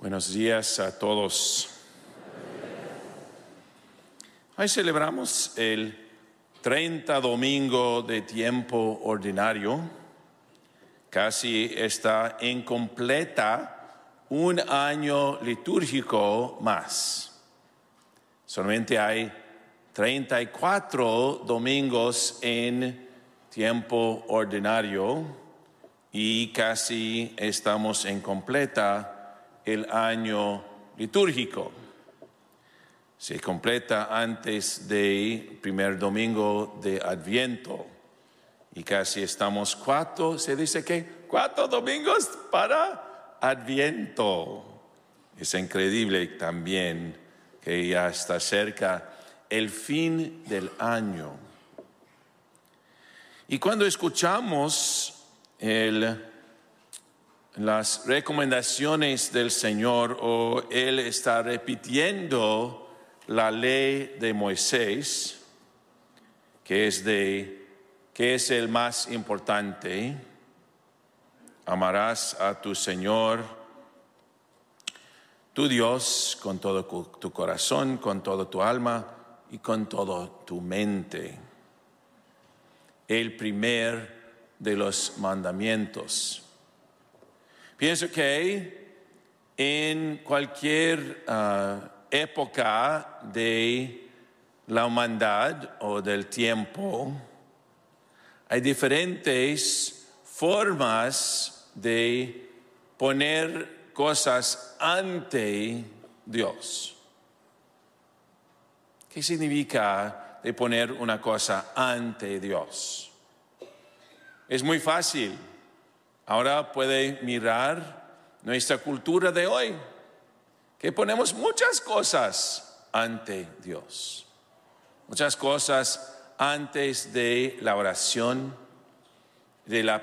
Buenos días a todos. Hoy celebramos el 30 domingo de tiempo ordinario. Casi está incompleta un año litúrgico más. Solamente hay 34 domingos en tiempo ordinario y casi estamos en completa el año litúrgico. Se completa antes del primer domingo de Adviento y casi estamos cuatro, se dice que cuatro domingos para Adviento. Es increíble también que ya está cerca el fin del año. Y cuando escuchamos el las recomendaciones del Señor o Él está repitiendo la ley de Moisés, que es de que es el más importante. Amarás a tu Señor, tu Dios, con todo tu corazón, con toda tu alma y con toda tu mente. El primer de los mandamientos. Pienso que en cualquier ah, época de la humanidad o del tiempo, hay diferentes formas de poner cosas ante Dios. ¿Qué significa de poner una cosa ante Dios? Es muy fácil Ahora puede mirar nuestra cultura de hoy, que ponemos muchas cosas ante Dios, muchas cosas antes de la oración, de las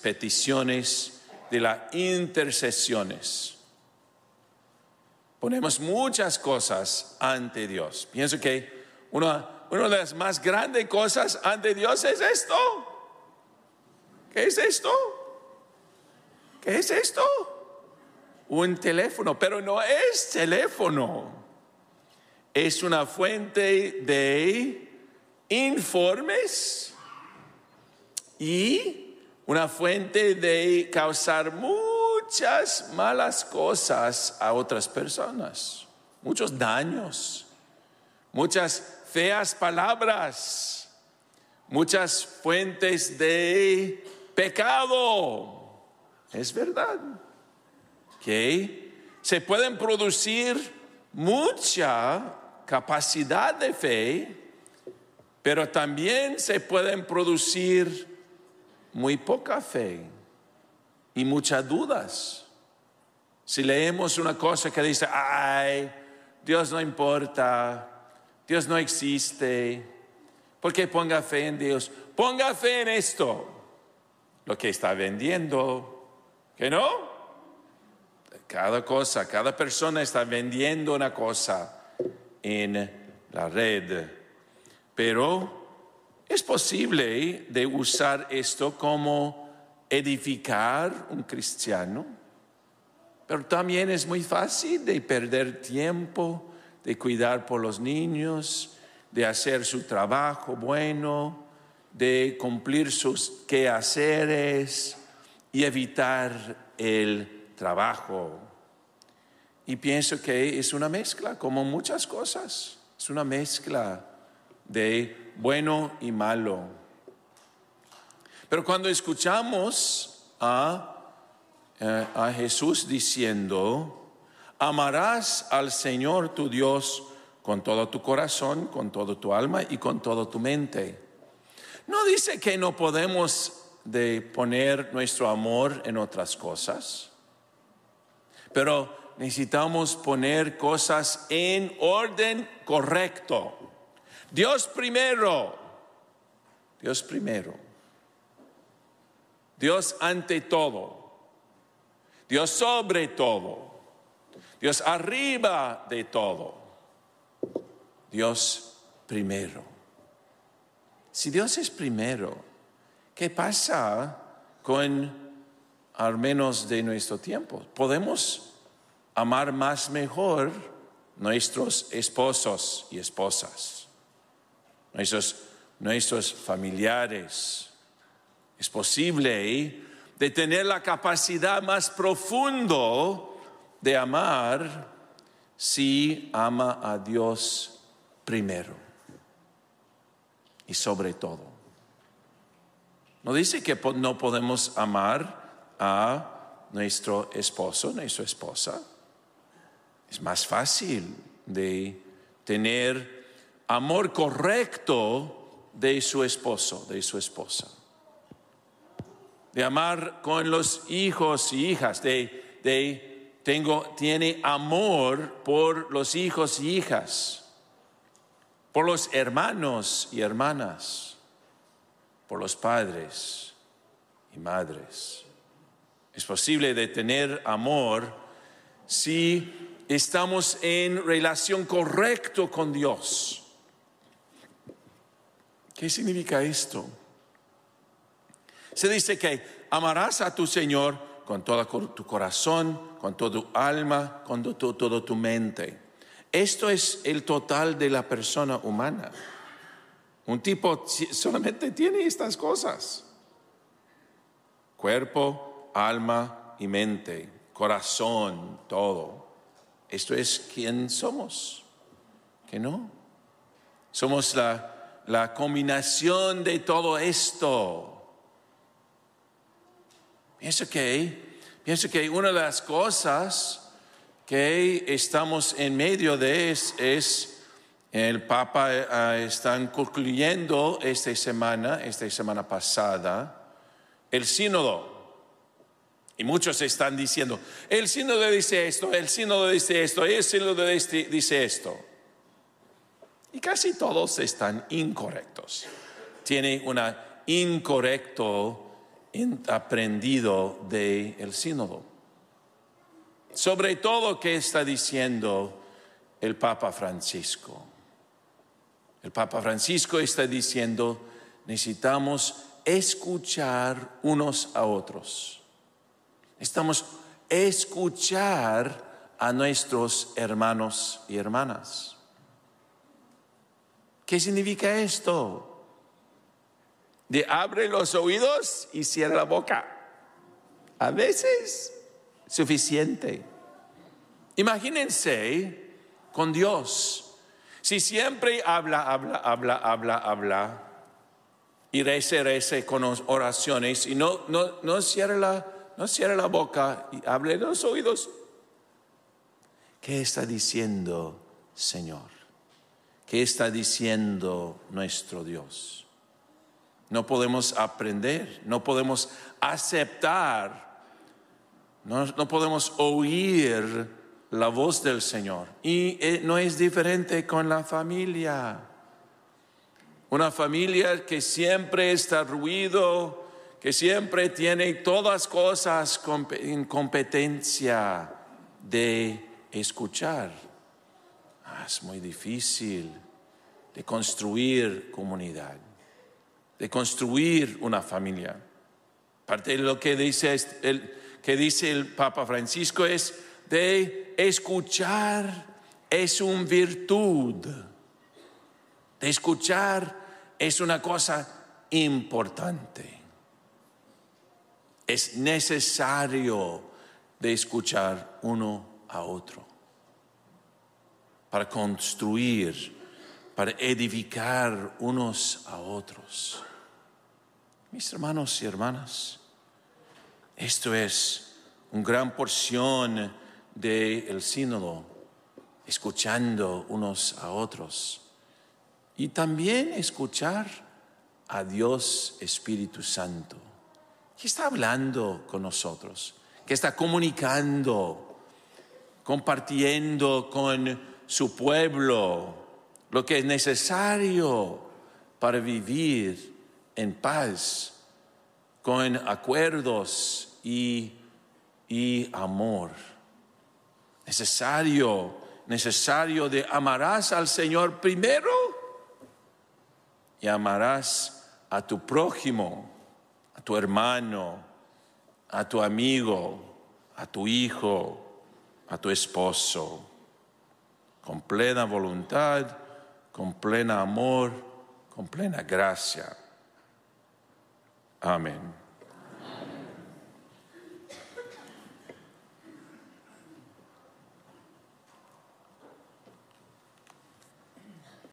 peticiones, de las intercesiones. Ponemos muchas cosas ante Dios. Pienso que una, una de las más grandes cosas ante Dios es esto. ¿Qué es esto? ¿Qué es esto? Un teléfono, pero no es teléfono. Es una fuente de informes y una fuente de causar muchas malas cosas a otras personas, muchos daños, muchas feas palabras, muchas fuentes de pecado es verdad que se pueden producir mucha capacidad de fe, pero también se pueden producir muy poca fe y muchas dudas. Si leemos una cosa que dice, ay, Dios no importa, Dios no existe, ¿por qué ponga fe en Dios? Ponga fe en esto, lo que está vendiendo, ¿Que no? Cada cosa, cada persona está vendiendo una cosa en la red. Pero es posible de usar esto como edificar un cristiano. Pero también es muy fácil de perder tiempo, de cuidar por los niños, de hacer su trabajo bueno, de cumplir sus quehaceres y evitar el trabajo. Y pienso que es una mezcla, como muchas cosas, es una mezcla de bueno y malo. Pero cuando escuchamos a, eh, a Jesús diciendo, amarás al Señor tu Dios con todo tu corazón, con toda tu alma y con toda tu mente. No dice que no podemos de poner nuestro amor en otras cosas, pero necesitamos poner cosas en orden correcto. Dios primero, Dios primero, Dios ante todo, Dios sobre todo, Dios arriba de todo, Dios primero. Si Dios es primero, ¿Qué pasa con al menos de nuestro tiempo? Podemos amar más mejor nuestros esposos y esposas, nuestros, nuestros familiares. Es posible de tener la capacidad más profundo de amar si ama a Dios primero y sobre todo. No dice que no podemos amar a nuestro esposo, nuestra esposa. Es más fácil de tener amor correcto de su esposo, de su esposa. De amar con los hijos y hijas, de, de tengo, tiene amor por los hijos y hijas, por los hermanos y hermanas por los padres y madres. Es posible de tener amor si estamos en relación correcto con Dios. ¿Qué significa esto? Se dice que amarás a tu Señor con todo tu corazón, con toda tu alma, con toda tu mente. Esto es el total de la persona humana. Un tipo solamente tiene estas cosas. Cuerpo, alma y mente, corazón, todo. Esto es quien somos. Que no. Somos la, la combinación de todo esto. Pienso que, pienso que una de las cosas que estamos en medio de es, es el Papa eh, está concluyendo esta semana, esta semana pasada, el sínodo. Y muchos están diciendo, el sínodo dice esto, el sínodo dice esto, el sínodo dice esto. Y casi todos están incorrectos. Tiene un incorrecto aprendido del sínodo. Sobre todo, ¿qué está diciendo el Papa Francisco? El Papa Francisco está diciendo, necesitamos escuchar unos a otros. Necesitamos escuchar a nuestros hermanos y hermanas. ¿Qué significa esto? De abre los oídos y cierra la boca. A veces suficiente. Imagínense con Dios si siempre habla, habla, habla, habla, habla, y reza, reza con oraciones, y no, no, no, cierra la, no cierra la boca y hable los oídos, ¿qué está diciendo Señor? ¿Qué está diciendo nuestro Dios? No podemos aprender, no podemos aceptar, no, no podemos oír la voz del Señor. Y eh, no es diferente con la familia. Una familia que siempre está ruido, que siempre tiene todas cosas en competencia de escuchar. Ah, es muy difícil de construir comunidad, de construir una familia. Parte de lo que dice el, que dice el Papa Francisco es de escuchar es una virtud. De escuchar es una cosa importante. Es necesario de escuchar uno a otro para construir, para edificar unos a otros. Mis hermanos y hermanas, esto es una gran porción del sínodo, escuchando unos a otros. Y también escuchar a Dios Espíritu Santo, que está hablando con nosotros, que está comunicando, compartiendo con su pueblo lo que es necesario para vivir en paz, con acuerdos y, y amor necesario, necesario de amarás al Señor primero y amarás a tu prójimo, a tu hermano, a tu amigo, a tu hijo, a tu esposo con plena voluntad, con pleno amor, con plena gracia. Amén.